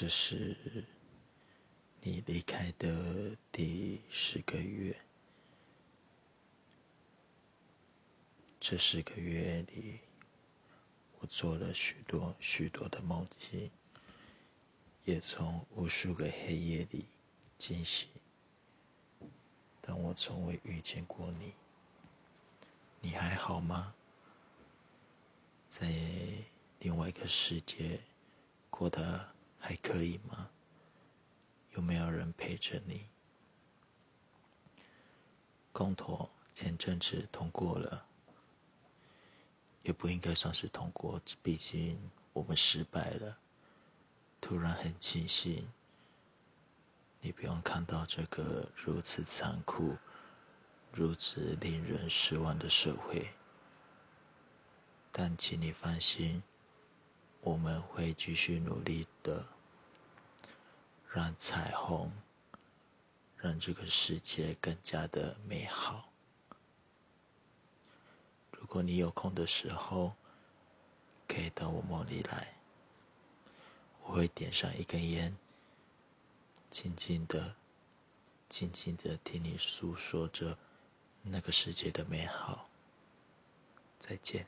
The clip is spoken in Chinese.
这是你离开的第十个月。这十个月里，我做了许多许多的梦境，也从无数个黑夜里惊醒。但我从未遇见过你，你还好吗？在另外一个世界过得还可以吗？有没有人陪着你？公投前阵子通过了，也不应该算是通过，毕竟我们失败了。突然很庆幸。你不用看到这个如此残酷、如此令人失望的社会，但请你放心，我们会继续努力的，让彩虹，让这个世界更加的美好。如果你有空的时候，可以到我梦里来，我会点上一根烟。静静的，静静的听你诉说着那个世界的美好。再见。